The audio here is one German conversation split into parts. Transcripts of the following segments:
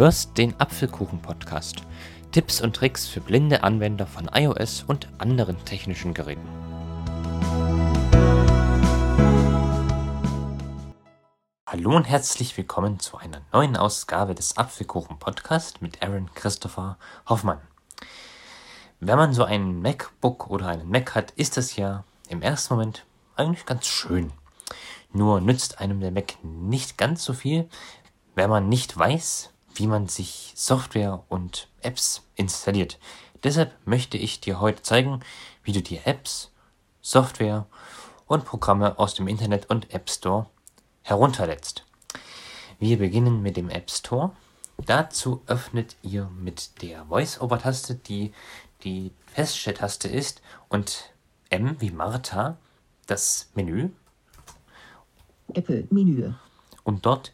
hörst den Apfelkuchen-Podcast. Tipps und Tricks für blinde Anwender von iOS und anderen technischen Geräten. Hallo und herzlich willkommen zu einer neuen Ausgabe des Apfelkuchen-Podcast mit Aaron Christopher Hoffmann. Wenn man so ein MacBook oder einen Mac hat, ist das ja im ersten Moment eigentlich ganz schön. Nur nützt einem der Mac nicht ganz so viel, wenn man nicht weiß, wie man sich Software und Apps installiert. Deshalb möchte ich dir heute zeigen, wie du die Apps, Software und Programme aus dem Internet und App Store herunterlädst. Wir beginnen mit dem App Store. Dazu öffnet ihr mit der Voice-Over-Taste, die die Feststelltaste ist, und M wie Martha das Menü. Apple Menü. Und dort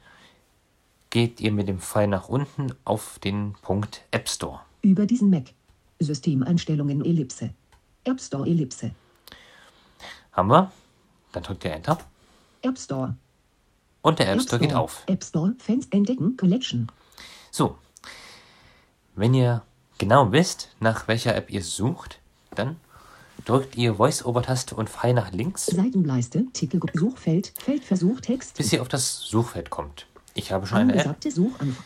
geht ihr mit dem Pfeil nach unten auf den Punkt App Store. Über diesen Mac. Systemeinstellungen Ellipse. App Store Ellipse. Haben wir? Dann drückt ihr Enter. App Store. Und der App Store geht auf. App Store, Fans entdecken, Collection. So. Wenn ihr genau wisst, nach welcher App ihr sucht, dann drückt ihr Voice-Over-Taste und Pfeil nach links, Seitenleiste, Titel, Suchfeld, Feldversuch, Text. bis ihr auf das Suchfeld kommt. Ich habe schon eine App. Angesagte.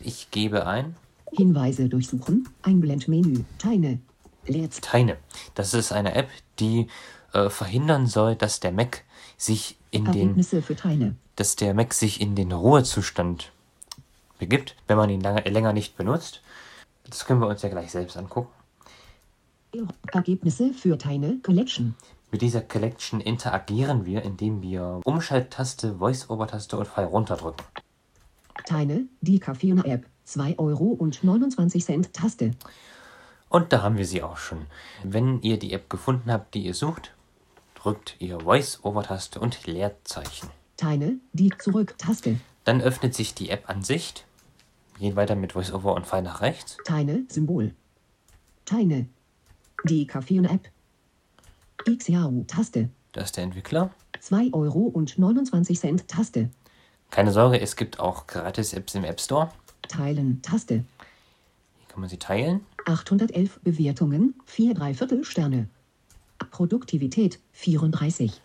Ich gebe ein Hinweise durchsuchen. Einblendmenü. Teine. Leerzeichen. Teine. Das ist eine App, die äh, verhindern soll, dass der Mac sich in den, Ergebnisse für Teine. dass der Mac sich in den Ruhezustand begibt, wenn man ihn lange, länger nicht benutzt. Das können wir uns ja gleich selbst angucken. Ergebnisse für Teine. Collection. Mit dieser Collection interagieren wir, indem wir Umschalttaste, Voice-Over-Taste und Pfeil runterdrücken. Teine. Die Kaffeena App. 2 Euro und 29 Cent Taste. Und da haben wir sie auch schon. Wenn ihr die App gefunden habt, die ihr sucht, drückt ihr Voice-Over-Taste und Leerzeichen. Teine. Die Zurück-Taste. Dann öffnet sich die App-Ansicht. Geht weiter mit Voice-Over und Pfeil nach rechts. Teine. Symbol. Teine. Die Kaffeena App. XJAU Taste. Da ist der Entwickler. 2 Euro und 29 Cent Taste. Keine Sorge, es gibt auch Gratis-Apps im App Store. Teilen Taste. Hier kann man sie teilen. 811 Bewertungen, 4 Dreiviertel Sterne. Produktivität 34.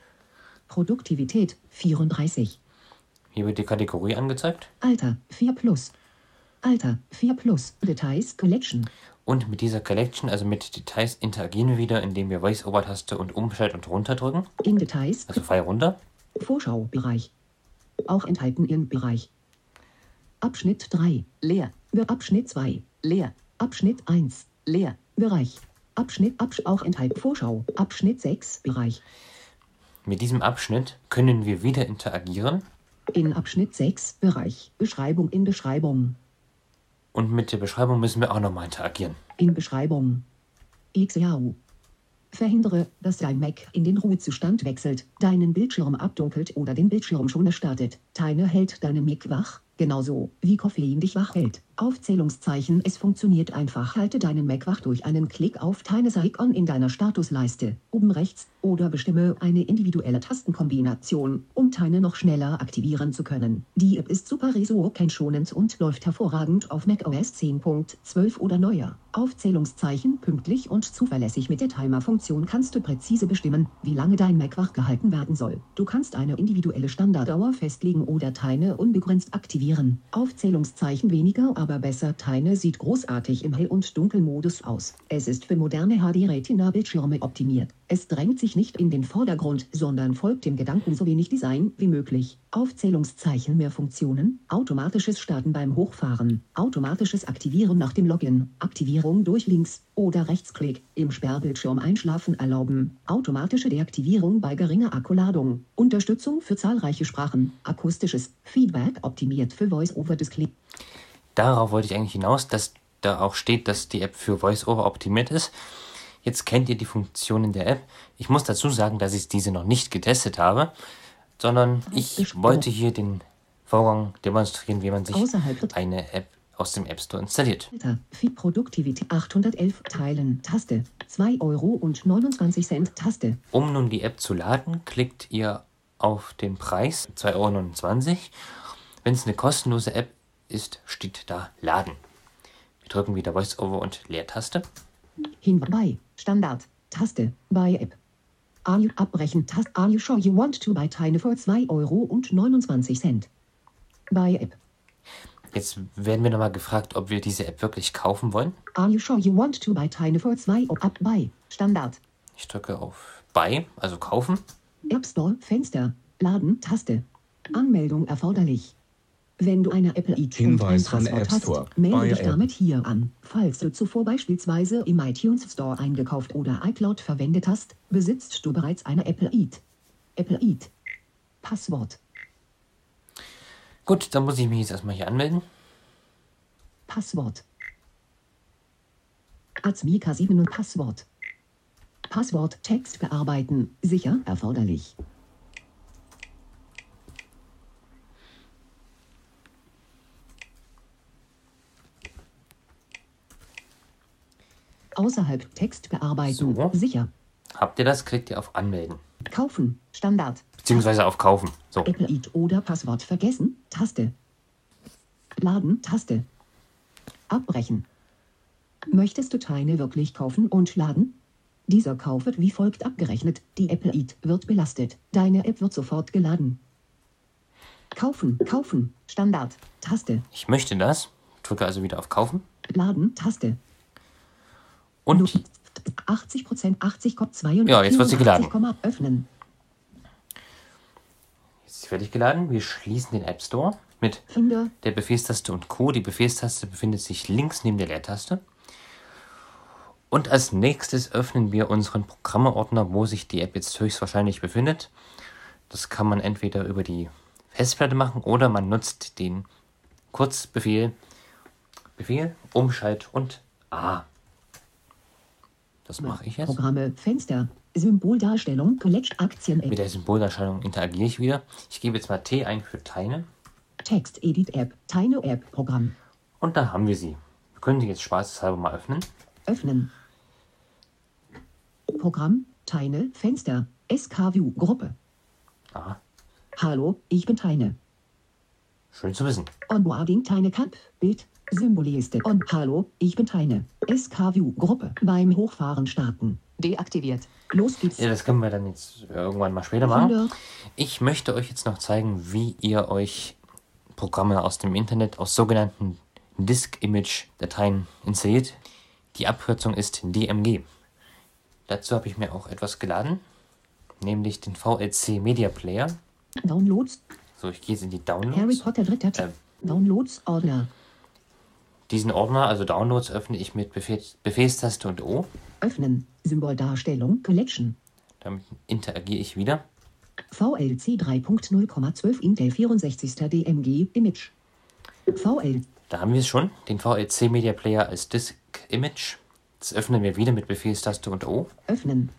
Produktivität 34. Hier wird die Kategorie angezeigt. Alter 4 plus. Alter 4 plus. Details Collection. Und mit dieser Collection, also mit Details, interagieren wir wieder, indem wir Voice-Over-Taste und Umschalt und runterdrücken. In Details Also Pfeil runter. Vorschaubereich. Auch enthalten in Bereich. Abschnitt 3. Leer. Abschnitt 2. Leer. Abschnitt 1. Leer. Bereich. Abschnitt Absch auch enthalten Vorschau. Abschnitt 6. Bereich. Mit diesem Abschnitt können wir wieder interagieren. In Abschnitt 6. Bereich. Beschreibung in Beschreibung. Und mit der Beschreibung müssen wir auch nochmal interagieren. In Beschreibung. XJAU. Verhindere, dass dein Mac in den Ruhezustand wechselt, deinen Bildschirm abdunkelt oder den Bildschirm schon startet. Teine hält deinen Mac wach, genauso wie Koffein dich wach hält. Aufzählungszeichen Es funktioniert einfach. Halte deinen Mac wach durch einen Klick auf Tines Icon in deiner Statusleiste, oben rechts, oder bestimme eine individuelle Tastenkombination, um Tine noch schneller aktivieren zu können. Die App ist super schonend und läuft hervorragend auf macOS 10.12 oder neuer. Aufzählungszeichen pünktlich und zuverlässig mit der Timer-Funktion kannst du präzise bestimmen, wie lange dein Mac wach gehalten werden soll. Du kannst eine individuelle Standarddauer festlegen oder Tine unbegrenzt aktivieren. Aufzählungszeichen weniger, aber besser. Tine sieht großartig im Hell- und Dunkelmodus aus. Es ist für moderne HD-Retina-Bildschirme optimiert. Es drängt sich nicht in den Vordergrund, sondern folgt dem Gedanken so wenig Design wie möglich. Aufzählungszeichen mehr Funktionen, automatisches Starten beim Hochfahren, automatisches Aktivieren nach dem Login, Aktivierung durch Links- oder Rechtsklick, im Sperrbildschirm einschlafen erlauben, automatische Deaktivierung bei geringer Akkuladung, Unterstützung für zahlreiche Sprachen, akustisches Feedback optimiert für Voice-over-Display. Darauf wollte ich eigentlich hinaus, dass da auch steht, dass die App für VoiceOver optimiert ist. Jetzt kennt ihr die Funktionen der App. Ich muss dazu sagen, dass ich diese noch nicht getestet habe, sondern ich wollte hier den Vorgang demonstrieren, wie man sich eine App aus dem App Store installiert. Viel Produktivität 811 Teilen Taste 2 Euro und 29 Cent Taste Um nun die App zu laden, klickt ihr auf den Preis 2,29 Euro. Wenn es eine kostenlose App ist, steht da Laden. Wir drücken wieder VoiceOver und Leertaste. Hinweis bei Standard Taste bei App. Are you abbrechen Taste Are you sure you want to buy Tiny für 2 Euro und 29 Cent? Bei App. Jetzt werden wir nochmal gefragt, ob wir diese App wirklich kaufen wollen. Are you sure you want to buy Tiny für 2 Euro? Ab bei Standard Ich drücke auf Buy, also kaufen. App Store Fenster Laden Taste. Anmeldung erforderlich. Wenn du eine Apple ID und ein Hinweis von Passwort App Store. hast, melde dich App. damit hier an. Falls du zuvor beispielsweise im iTunes Store eingekauft oder iCloud verwendet hast, besitzt du bereits eine Apple ID. Apple ID. Passwort. Gut, dann muss ich mich jetzt erstmal hier anmelden. Passwort. Azmika 7 und Passwort. Passwort Text bearbeiten. Sicher erforderlich. Außerhalb Text bearbeiten. So. Sicher. Habt ihr das, klickt ihr auf Anmelden. Kaufen. Standard. Beziehungsweise auf Kaufen. So, Apple ID oder Passwort vergessen. Taste. Laden. Taste. Abbrechen. Möchtest du Teile wirklich kaufen und laden? Dieser Kauf wird wie folgt abgerechnet. Die Apple ID wird belastet. Deine App wird sofort geladen. Kaufen. Kaufen. Standard. Taste. ich möchte das. Drücke also wieder auf Kaufen. Laden. Taste. Und 80 Prozent. 80,2 Ja, jetzt wird sie geladen. Öffnen. jetzt ist sie fertig geladen. Wir schließen den App Store mit Finde. der Befehlstaste und Co. Die Befehlstaste befindet sich links neben der Leertaste. Und als nächstes öffnen wir unseren Programmeordner, wo sich die App jetzt höchstwahrscheinlich befindet. Das kann man entweder über die Festplatte machen oder man nutzt den Kurzbefehl Befehl, Umschalt und A. Das mache ich jetzt. Programme. Fenster. Symboldarstellung. Collect Aktien. Mit der Symboldarstellung interagiere ich wieder. Ich gebe jetzt mal T ein für Teile. Text Edit App. Tiny App Programm. Und da haben wir sie. Wir können sie jetzt spaßeshalber mal öffnen. Öffnen. Programm. Teine. Fenster. SKView Gruppe. Aha, Hallo, ich bin Teine. schön zu wissen. Onboarding Teine Cup. Bild. Symbolliste. Und Hallo, ich bin Teine. SKView Gruppe. Beim Hochfahren starten. Deaktiviert. Los geht's. Ja, das können wir dann jetzt irgendwann mal später machen. Ich möchte euch jetzt noch zeigen, wie ihr euch Programme aus dem Internet aus sogenannten Disk-Image-Dateien installiert. Die Abkürzung ist DMG. Dazu habe ich mir auch etwas geladen, nämlich den VLC Media Player. Downloads. So, ich gehe jetzt in die Harry Downloads. Potter dritter. Ähm. Downloads Ordner. Diesen Ordner, also Downloads, öffne ich mit Befehl, Befehlstaste und O. Öffnen. Symboldarstellung. Collection. Damit interagiere ich wieder. VLC 3.0,12 Intel 64. DMG Image. VL Da haben wir es schon, den VLC Media Player als Disk Image. Das öffnen wir wieder mit Befehlstaste und O. öffnen.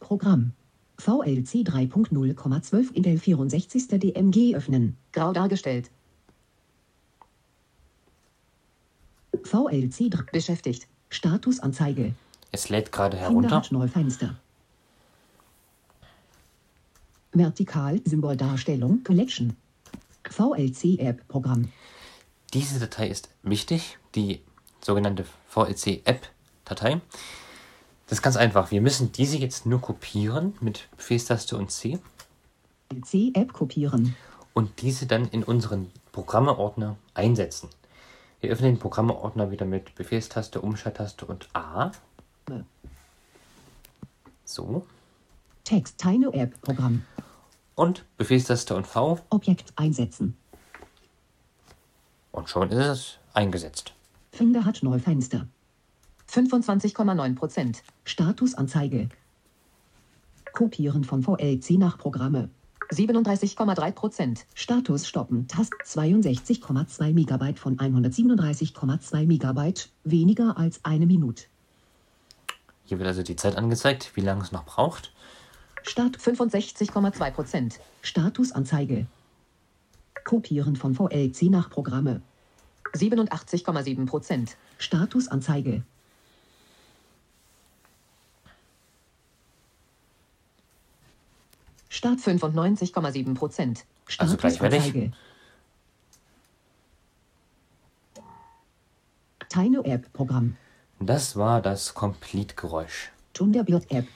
Programm. VLC 3.0,12 Intel 64. DMG öffnen. Grau dargestellt. VLC 3 beschäftigt. Statusanzeige. Es lädt gerade herunter. Neufenster. Vertikal Symboldarstellung Collection. VLC App Programm. Diese Datei ist wichtig, die sogenannte VLC App Datei. Das ist ganz einfach. Wir müssen diese jetzt nur kopieren mit Befehlstaste und C VLC App kopieren. und diese dann in unseren Programmeordner einsetzen. Wir öffnen den Programmeordner wieder mit Befehlstaste, Umschalttaste und A. So. Text Tiny App Programm. Und Befehlstaste und V Objekt einsetzen. und schon ist es eingesetzt. Finder hat Neufenster. 25,9 Prozent. Statusanzeige. Kopieren von VLC nach Programme. 37,3 Prozent. Status stoppen. Tast 62,2 Megabyte von 137,2 Megabyte. Weniger als eine Minute. Hier wird also die Zeit angezeigt, wie lange es noch braucht. Start 65,2 Prozent. Statusanzeige. Kopieren von VLC nach Programme. 87,7 Prozent. Statusanzeige. Start 95,7 Prozent. Also gleich fertig. Tiny App Programm. Das war das Complete-Geräusch. Thunderbird App.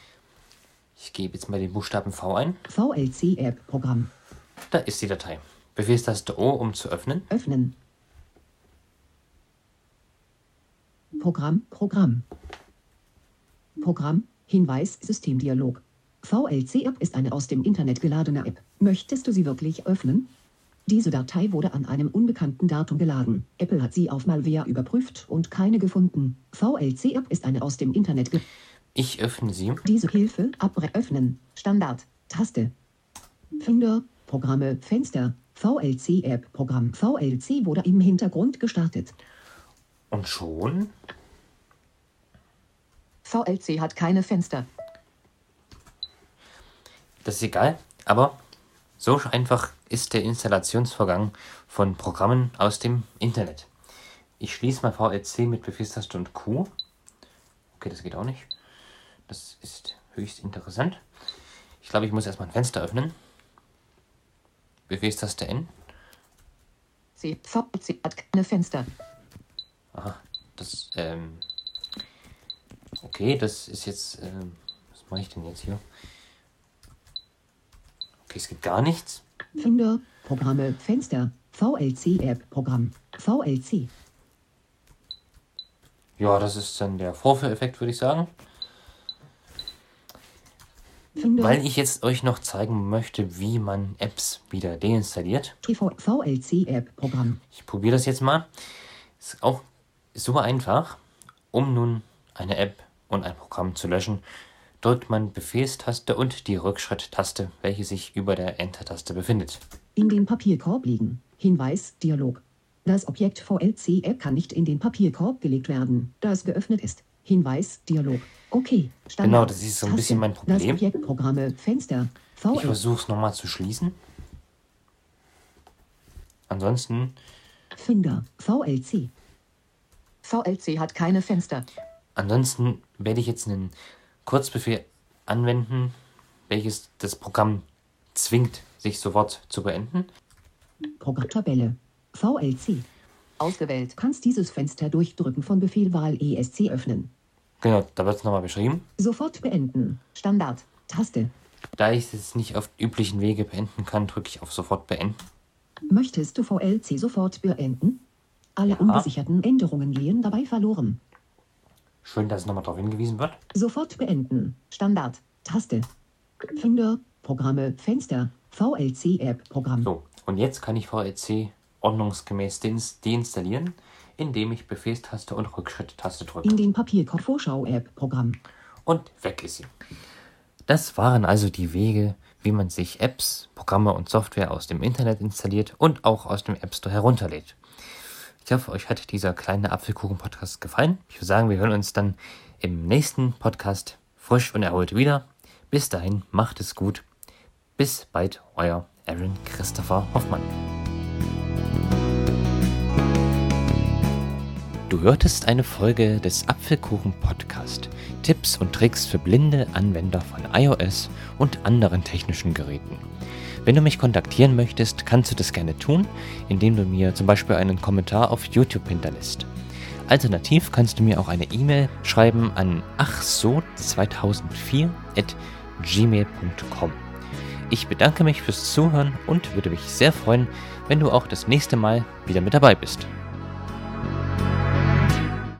Ich gebe jetzt mal den Buchstaben V ein. VLC App Programm. Da ist die Datei. Befehlstaste O, um zu öffnen. Öffnen. Programm, Programm. Programm, Hinweis, Systemdialog. VLC App ist eine aus dem Internet geladene App. Möchtest du sie wirklich öffnen? Diese Datei wurde an einem unbekannten Datum geladen. Apple hat sie auf Malware überprüft und keine gefunden. VLC App ist eine aus dem Internet ge Ich öffne sie. Diese Hilfe, Abre öffnen, Standard. Taste. Finder, Programme, Fenster, VLC App Programm. VLC wurde im Hintergrund gestartet. Und schon VLC hat keine Fenster. Das ist egal, aber so einfach ist der Installationsvorgang von Programmen aus dem Internet. Ich schließe mal VLC mit Befehlstaste und Q. Okay, das geht auch nicht. Das ist höchst interessant. Ich glaube, ich muss erstmal ein Fenster öffnen. Befehlstaste N. C. VLC hat keine Fenster. Aha, das, ähm. Okay, das ist jetzt, ähm. Was mache ich denn jetzt hier? Es gibt gar nichts. Finder, Programme, Fenster, VLC App Programm. VLC. Ja, das ist dann der Vorführeffekt, würde ich sagen. Finder, Weil ich jetzt euch noch zeigen möchte, wie man Apps wieder deinstalliert. TV, VLC App Programm. Ich probiere das jetzt mal. Ist auch super einfach. Um nun eine App und ein Programm zu löschen, drückt man Befehlstaste und die Rückschritttaste, welche sich über der Enter-Taste befindet. In den Papierkorb liegen. Hinweis, Dialog. Das Objekt VLC App kann nicht in den Papierkorb gelegt werden, da es geöffnet ist. Hinweis, Dialog. Okay. Genau, das ist so ein bisschen mein Das Problem. Objekt Programme, Fenster, Ich VLC. versuche es nochmal zu schließen. Ansonsten, Finder, VLC. VLC hat keine Fenster. ansonsten werde ich jetzt einen Kurzbefehl anwenden, welches das Programm zwingt, sich sofort zu beenden. Programmtabelle. VLC. Ausgewählt. Kannst dieses Fenster durch Drücken von Befehlwahl ESC öffnen. Genau, da wird es nochmal beschrieben. Sofort beenden. Standard. Taste. Da ich es nicht auf üblichen Wege beenden kann, drücke ich auf sofort beenden. Möchtest du VLC sofort beenden? Alle ungesicherten Änderungen gehen dabei verloren. Schön, dass nochmal darauf hingewiesen wird. Sofort beenden. Standard. Taste. Finder, Programme, Fenster, VLC App Programm. So, und jetzt kann ich VLC ordnungsgemäß deins- deinstallieren, indem ich Befehlstaste und Rückschritttaste drücke. In den Papierkorb Vorschau App Programm. Und weg ist sie. Das waren also die Wege, wie man sich Apps, Programme und Software aus dem Internet installiert und auch aus dem App Store herunterlädt. Ich hoffe, euch hat dieser kleine Apfelkuchen-Podcast gefallen. Ich würde sagen, wir hören uns dann im nächsten Podcast frisch und erholt wieder. Bis dahin, macht es gut. Bis bald, euer Aaron Christopher Hoffmann. Du hörtest eine Folge des Apfelkuchen Podcast. Tipps und Tricks für blinde Anwender von iOS und anderen technischen Geräten. Wenn du mich kontaktieren möchtest, kannst du das gerne tun, indem du mir zum Beispiel einen Kommentar auf YouTube hinterlässt. Alternativ kannst du mir auch eine E-Mail schreiben an achso2004 at gmail.com. Ich bedanke mich fürs Zuhören und würde mich sehr freuen, wenn du auch das nächste Mal wieder mit dabei bist.